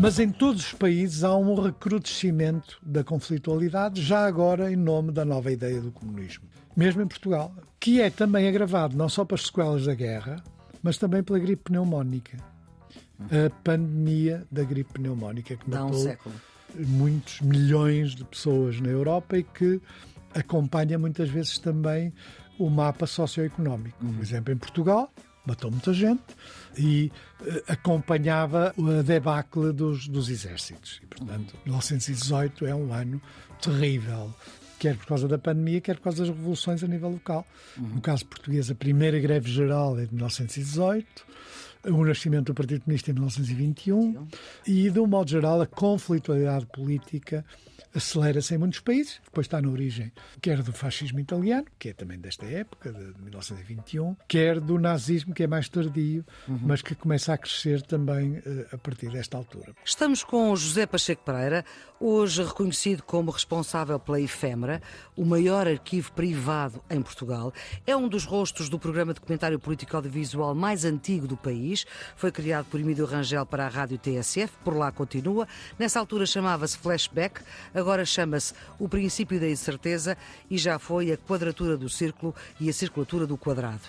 Mas em todos os países há um recrudescimento da conflitualidade, já agora em nome da nova ideia do comunismo. Mesmo em Portugal, que é também agravado não só pelas sequelas da guerra, mas também pela gripe pneumónica. A pandemia da gripe pneumónica que Dá um matou século. muitos milhões de pessoas na Europa e que acompanha muitas vezes também o mapa socioeconómico. Por exemplo, em Portugal, matou muita gente e eh, acompanhava a debacle dos, dos exércitos. E, portanto, 1918 é um ano terrível. Quer por causa da pandemia, quer por causa das revoluções a nível local. No caso português, a primeira greve geral é de 1918, o nascimento do Partido Comunista em 1921 e, de um modo geral, a conflitualidade política acelera-se em muitos países. Depois está na origem, quer do fascismo italiano, que é também desta época, de 1921, quer do nazismo, que é mais tardio, mas que começa a crescer também eh, a partir desta altura. Estamos com José Pacheco Pereira, hoje reconhecido como responsável pela Efêmera, o maior arquivo privado em Portugal. É um dos rostos do programa de documentário político audiovisual mais antigo do país. Foi criado por Emílio Rangel para a rádio TSF, por lá continua. Nessa altura chamava-se Flashback, agora chama-se O Princípio da Incerteza e já foi a quadratura do círculo e a circulatura do quadrado.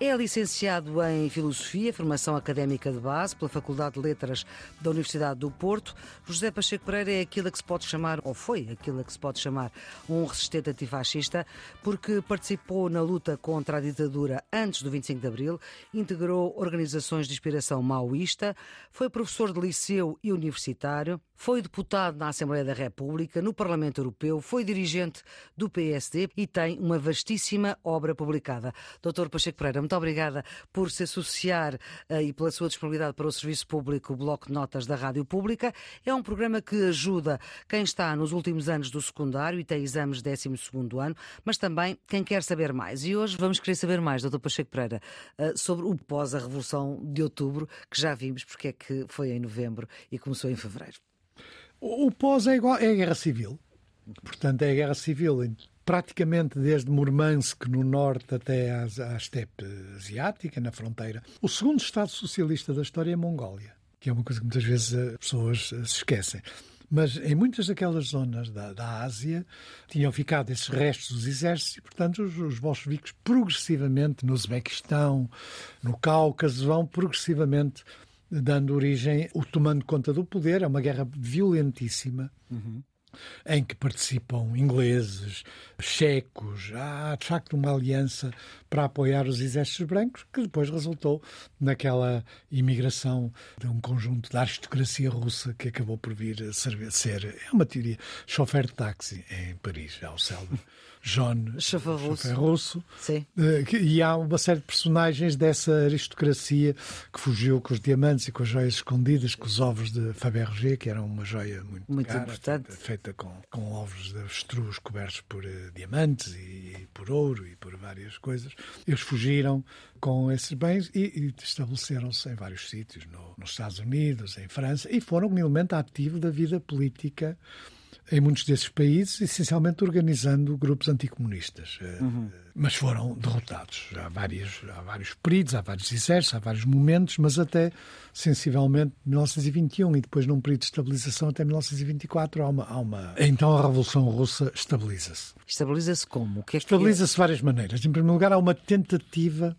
É licenciado em Filosofia, formação académica de base, pela Faculdade de Letras da Universidade do Porto. José Pacheco Pereira é aquilo a que se pode chamar, ou foi aquilo a que se pode chamar, um resistente antifascista, porque participou na luta contra a ditadura antes do 25 de Abril, integrou organizações de inspiração maoísta, foi professor de liceu e universitário, foi deputado na Assembleia da República, no Parlamento Europeu, foi dirigente do PSD e tem uma vastíssima obra publicada. Doutor Pacheco Pereira, muito obrigada por se associar eh, e pela sua disponibilidade para o Serviço Público, o Bloco de Notas da Rádio Pública. É um programa que ajuda quem está nos últimos anos do secundário e tem exames de 12 ano, mas também quem quer saber mais. E hoje vamos querer saber mais, Dr. Pacheco Pereira, eh, sobre o pós a Revolução de Outubro, que já vimos porque é que foi em novembro e começou em fevereiro. O pós é igual, é a guerra civil. Portanto, é a guerra civil praticamente desde Murmansk, no norte, até às- à estepe asiática, na fronteira. O segundo Estado socialista da história é a Mongólia, que é uma coisa que muitas vezes as pessoas eh, se esquecem. Mas em muitas daquelas zonas da, da Ásia tinham ficado esses restos dos exércitos e, portanto, os, os bolcheviques progressivamente, no Uzbequistão, no Cáucaso, vão progressivamente dando origem, o tomando conta do poder. É uma guerra violentíssima. Em que participam ingleses, checos, há de facto uma aliança para apoiar os exércitos brancos, que depois resultou naquela imigração de um conjunto da aristocracia russa que acabou por vir a ser, ser é uma teoria, chofer de táxi em Paris, é o célebre John Chofer russo. russo. Sim. Eh, E há uma série de personagens dessa aristocracia que fugiu com os diamantes e com as joias escondidas, com os ovos de Fabergé, que eram uma joia muito, Muito cara, importante. Feita, com, com ovos de avestruz cobertos por eh, diamantes e, e por ouro e por várias coisas. Eles fugiram com esses bens e, e estabeleceram-se em vários sítios, no- nos Estados Unidos, em França, e foram um elemento ativo da vida política em muitos desses países, essencialmente organizando grupos anticomunistas. Eh, Mas foram derrotados. Há, vários, há vários períodos, há vários exércitos, há vários momentos, mas até sensivelmente 1921 e depois num período de estabilização até 1924 há uma. Há uma... Então a Revolução Russa estabiliza-se. Estabiliza-se como? O que é é? Estabiliza-se de várias maneiras. Em primeiro lugar, há uma tentativa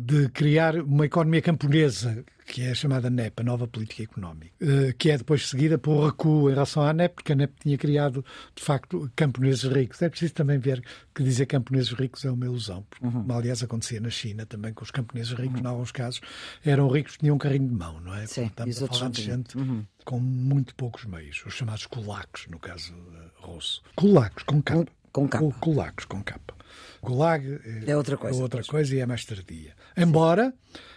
de criar uma economia camponesa, que é a chamada NEP, a Nova Política Económica, eh, que é depois seguida por recuo em relação à NEP, porque a NEP tinha criado, de facto, camponeses ricos. É preciso também ver que dizer camponeses ricos é uma ilusão, porque, como aliás acontecia na China também, com os camponeses ricos, em alguns casos, eram ricos, tinham um carrinho de mão, não é? Sim, Estamos os a falar de gente com muito poucos meios, os chamados kulaks, no caso eh, russo. Kulaks, com capa. Com capa. Kul- Kulaks, com capa. Gulag É outra coisa, é outra coisa e é mais tardia. Embora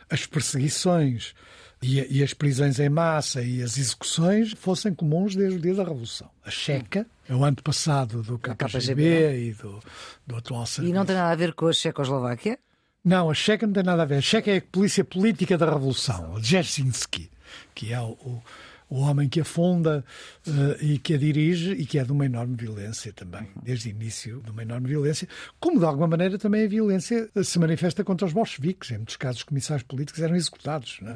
as perseguições e, e as prisões em massa e as execuções fossem comuns desde o dia da Revolução. A Checa é o antepassado do KGB, KGB. e do, do atual E serviço. não tem nada a ver com a Checoslováquia? Não, a Checa não tem nada a ver. A Checa é a polícia política da Revolução, o Dzerzhinsky, que é o, o, o homem que a funda uh, e que a dirige e que é de uma enorme violência também, uhum. desde o início de uma enorme violência, como de alguma maneira também a violência se manifesta contra os bolcheviques. Em muitos casos, os comissários políticos eram executados é?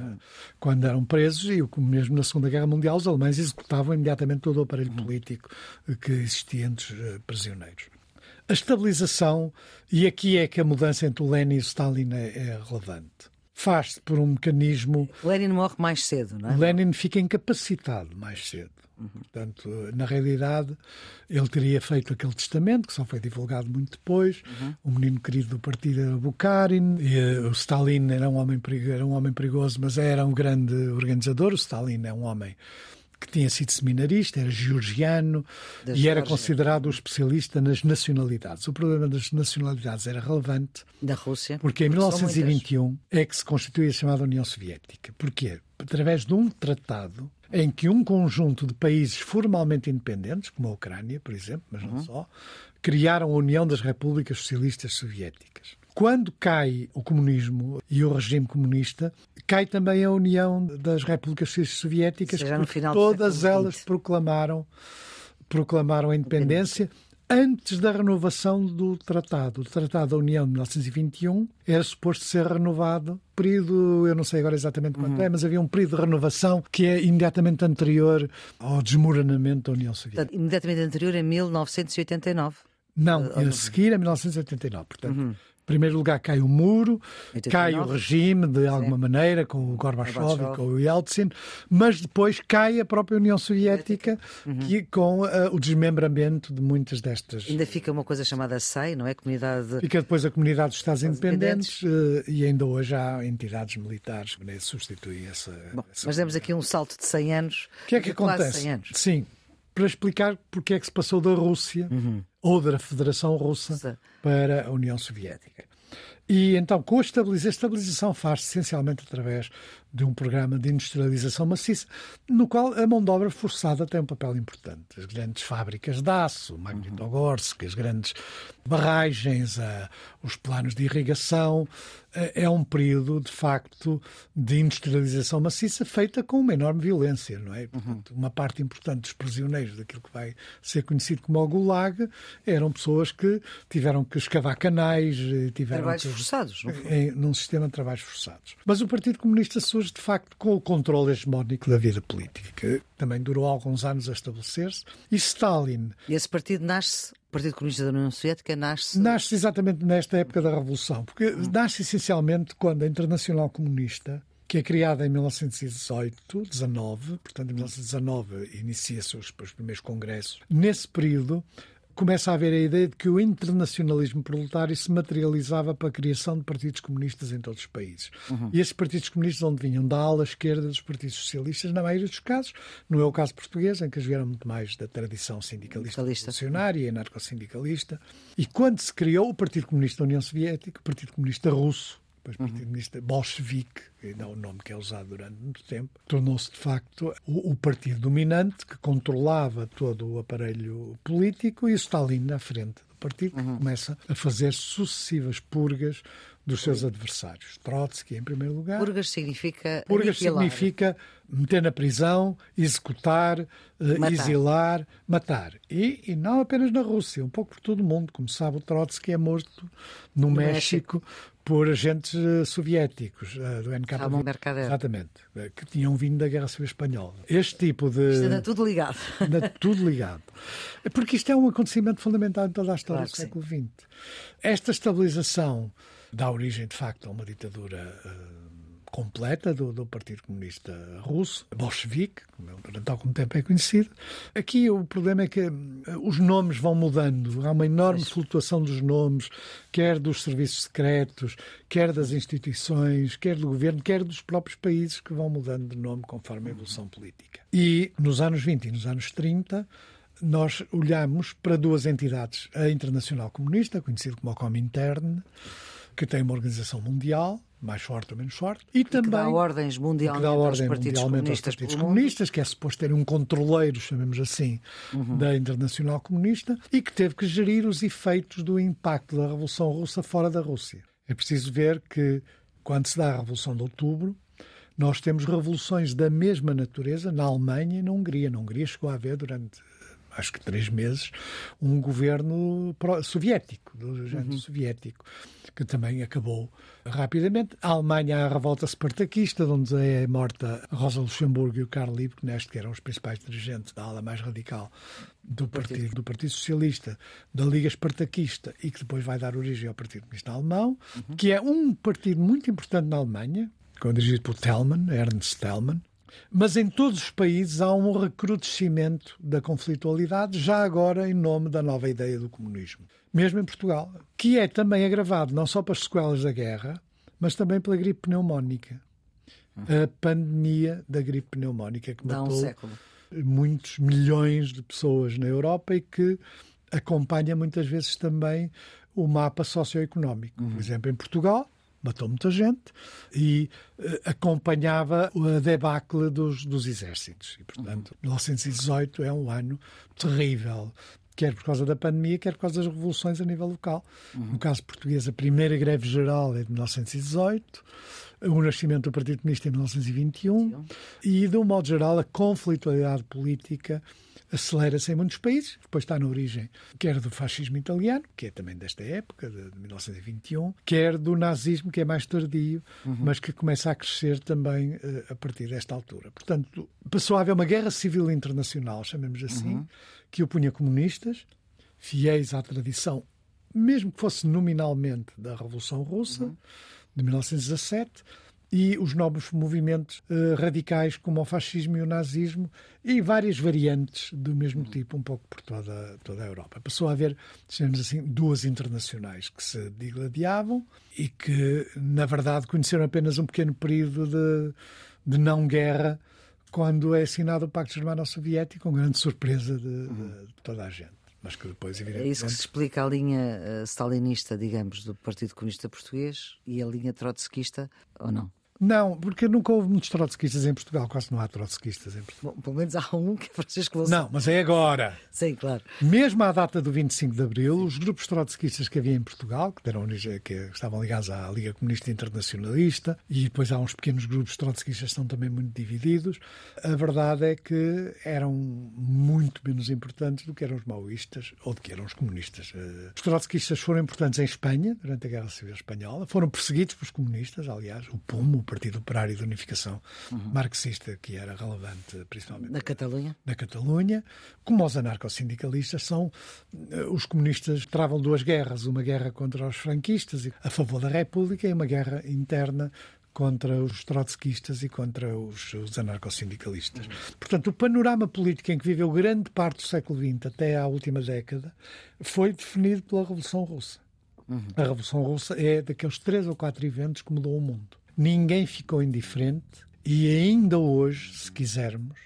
quando eram presos e mesmo na Segunda Guerra Mundial os alemães executavam imediatamente todo o aparelho uhum. político que existia entre os uh, prisioneiros. A estabilização, e aqui é que a mudança entre o Lenin e o Stalin é, é relevante faz-se por um mecanismo. Lenin morre mais cedo, não é? Lenin fica incapacitado mais cedo. Uhum. Portanto, na realidade, ele teria feito aquele testamento, que só foi divulgado muito depois. Uhum. O menino querido do partido era Bukharin. E, uh, o Stalin era um, homem era um homem perigoso, mas era um grande organizador. O Stalin é um homem que tinha sido seminarista, era georgiano da e era considerado o especialista nas nacionalidades. O problema das nacionalidades era relevante. Da Rússia. Porque em 1921 é que se constitui a chamada União Soviética. Porquê? Através de um tratado em que um conjunto de países formalmente independentes, como a Ucrânia, por exemplo, mas não uhum. só, criaram a União das Repúblicas Socialistas Soviéticas. Quando cai o comunismo e o regime comunista, cai também a União das Repúblicas Soviéticas, Seja, porque todas elas proclamaram, proclamaram a independência antes da renovação do tratado. O Tratado da União de 1921 era suposto ser renovado, período, eu não sei agora exatamente quanto uhum. é, mas havia um período de renovação que é imediatamente anterior ao desmoronamento da União Soviética. Portanto, imediatamente anterior em 1989. Não, a seguir a 1989. Portanto, uhum primeiro lugar cai o muro, 89. cai o regime de alguma Sim. maneira, com o Gorbachev e com o Yeltsin, mas depois cai a própria União Soviética uhum. que, com uh, o desmembramento de muitas destas. Ainda fica uma coisa chamada SEI, não é? Comunidade... Fica depois a Comunidade dos Estados Independentes, independentes. Uh, e ainda hoje há entidades militares que substituem essa. Bom, essa mas demos aqui um salto de 100 anos. O que é que acontece? Sim, para explicar porque é que se passou da Rússia uhum. Ou da Federação Russa para a União Soviética. E então, com a estabilização faz-se essencialmente através de um programa de industrialização maciça, no qual a mão de obra forçada tem um papel importante. As grandes fábricas de aço, Magnitogorsk, as grandes barragens, os planos de irrigação, é um período, de facto, de industrialização maciça feita com uma enorme violência, não é? Portanto, uma parte importante dos prisioneiros daquilo que vai ser conhecido como o Gulag eram pessoas que tiveram que escavar canais, tiveram trabalhos que, forçados, em, num sistema de trabalhos forçados. Mas o Partido Comunista surge de facto, com o controle hegemónico da vida política, que também durou alguns anos a estabelecer-se. E Stalin. E esse partido nasce o Partido Comunista da União Soviética nasce. Nasce exatamente nesta época da Revolução, porque nasce essencialmente quando a Internacional Comunista, que é criada em 1918, 19, portanto em 1919 inicia-se os, os primeiros congressos. Nesse período, começa a haver a ideia de que o internacionalismo proletário se materializava para a criação de partidos comunistas em todos os países. Uhum. E esses partidos comunistas onde vinham da ala esquerda dos partidos socialistas, na maioria dos casos, não é o caso português, em que eles vieram muito mais da tradição sindicalista revolucionária e anarcossindicalista. E quando se criou o Partido Comunista da União Soviética, o Partido Comunista Russo, depois uhum. Partido Comunista Bolchevique, que ainda é o nome que é usado durante muito tempo, tornou-se de facto o, o, partido dominante que controlava todo o aparelho político e o Stalin na frente do partido uhum. começa a fazer sucessivas purgas dos seus adversários. Trotsky, em primeiro lugar. Purgas significa. Purgas aniquilar. significa meter na prisão, executar, eh, matar. exilar, matar. E, e, não apenas na Rússia, um pouco por todo o mundo. Como sabe, o Trotsky é morto no, no México, México, por agentes eh, soviéticos uh, do NKVD. Mercader. Exatamente, que tinham vindo da Guerra Civil Espanhola. Este tipo de. Isto anda tudo ligado. Anda tudo ligado. Porque isto é um acontecimento fundamental em toda a história claro do século XX. Esta estabilização dá origem, de facto, a uma ditadura completa do, do, Partido Comunista Russo, bolchevique, durante algum tempo é conhecido. Aqui o problema é que uh, os nomes vão mudando, há uma enorme flutuação dos nomes, quer dos serviços secretos, quer das instituições, quer do governo, quer dos próprios países que vão mudando de nome conforme a evolução política. E nos anos 20 e nos anos 30, nós olhamos para duas entidades, a Internacional Comunista, conhecida como a Comintern, que tem uma organização mundial, mais forte ou menos forte, e, e também. Que dá ordens mundialmente, dá ordem aos partidos comunistas, aos partidos comunistas que é suposto ter um controleiro, chamemos assim, uhum. da Internacional Comunista, e que teve que gerir os efeitos do impacto da Revolução Russa fora da Rússia. É preciso ver que, quando se dá a Revolução de Outubro, Nós temos revoluções da mesma natureza na Alemanha e na Hungria. Na Hungria chegou a haver durante acho que três meses, um governo soviético, do género uhum. soviético, que também acabou rapidamente. A Alemanha, a revolta separtaquista, onde é morta Rosa Luxemburgo e o Karl Liebknecht, que eram os principais dirigentes da ala mais radical do partido, do partido Socialista, da Liga Espartaquista, e que depois vai dar origem ao Partido Comunista Alemão, uhum. que é um partido muito importante na Alemanha, dirigido por Thälmann, Ernst Thälmann, mas em todos os países há um recrudescimento da conflitualidade, já agora em nome da nova ideia do comunismo. Mesmo em Portugal, que é também agravado não só pelas sequelas da guerra, mas também pela gripe pneumónica. A pandemia da gripe pneumónica que Dá matou um muitos milhões de pessoas na Europa e que acompanha muitas vezes também o mapa socioeconómico. Uhum. Por exemplo, em Portugal, matou muita gente e uh, acompanhava a debacle dos, dos exércitos. E, portanto, 1918 é um ano terrível, quer por causa da pandemia, quer por causa das revoluções a nível local. Uhum. No caso português, a primeira greve geral é de 1918, o nascimento do Partido Comunista em 1921 e, de um modo geral, a conflitualidade política acelera-se em muitos países, depois está na origem quer do fascismo italiano, que é também desta época, de 1921, quer do nazismo, que é mais tardio, uhum. mas que começa a crescer também uh, a partir desta altura. Portanto, passou a haver uma guerra civil internacional, chamemos assim, uhum. que opunha comunistas, fiéis à tradição, mesmo que fosse nominalmente da Revolução Russa, uhum. De 1917, e os novos movimentos uh, radicais como o fascismo e o nazismo e várias variantes do mesmo tipo um pouco por toda, toda a Europa. Passou a haver, digamos assim, duas internacionais que se digladiavam e que, na verdade, conheceram apenas um pequeno período de, de não-guerra quando é assinado o Pacto Germano-Soviético, com grande surpresa de, de, de toda a gente mas que depois, evidentemente... É isso que se explica a linha uh, stalinista, digamos, do Partido Comunista Português e a linha trotskista, ou não? Não, porque nunca houve muitos trotskistas em Portugal, quase não há trotskistas em Portugal. Bom, pelo menos há um que é Francisco Louçã. Não, mas é agora. Sim, claro. Mesmo à data do 25 de Abril, os grupos trotskistas que havia em Portugal, que, deram, que estavam ligados à Liga Comunista Internacionalista, e depois há uns pequenos grupos trotskistas que estão também muito divididos, a verdade é que eram muito menos importantes do que eram os maoístas ou do que eram os comunistas. Eh, os trotskistas foram importantes em Espanha, durante a Guerra Civil Espanhola, foram perseguidos pelos comunistas, aliás, o PUM, Partido Operário de Unificação uhum. Marxista, que era relevante principalmente na Catalunha. Na Catalunha, como os anarcossindicalistas são eh, os comunistas travam duas guerras, uma guerra contra os franquistas a favor da República e uma guerra interna contra os trotskistas e contra os, os anarcossindicalistas. Uhum. Portanto, o panorama político em que viveu grande parte do século XX até à última década foi definido pela Revolução Russa. Uhum. A Revolução Russa é daqueles três ou quatro eventos que mudou o mundo ninguém ficou indiferente e ainda hoje, se quisermos,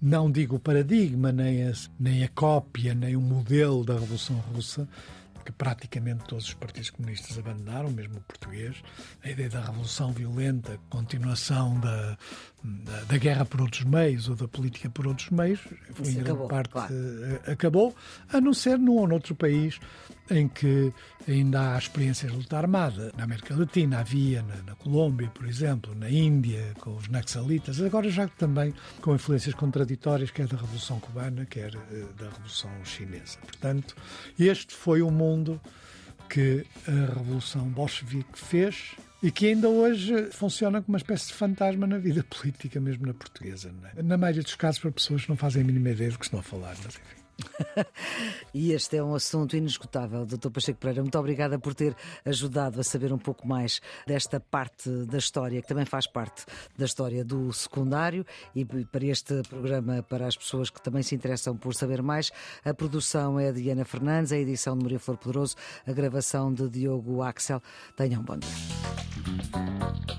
não digo o paradigma, nem a, nem a cópia, nem o modelo da Revolução Russa, que praticamente todos os partidos comunistas abandonaram, mesmo o português, a ideia da revolução violenta, continuação da, da, da, guerra por outros meios ou da política por outros meios, em grande acabou, parte claro. Eh, acabou, a não ser num ou noutro país em que ainda há experiências de luta armada. Na América Latina havia, na, na Colômbia, por exemplo, na Índia, com os naxalitas, agora já também com influências contraditórias, quer da Revolução Cubana, quer eh, da Revolução Chinesa. Portanto, este foi o mundo que a Revolução Bolchevique fez e que ainda hoje funciona como uma espécie de fantasma na vida política, mesmo na portuguesa. É? Na maioria dos casos, para pessoas que não fazem a mínima ideia do que estão a falar, mas enfim. e este é um assunto inesgotável. Doutor Pacheco Pereira, muito obrigada por ter ajudado a saber um pouco mais desta parte da história, que também faz parte da história do secundário. E para este programa, para as pessoas que também se interessam por saber mais, a produção é de Ana Fernandes, a edição de Maria Flor Poderoso, a gravação de Diogo Axel. Tenham um bom dia.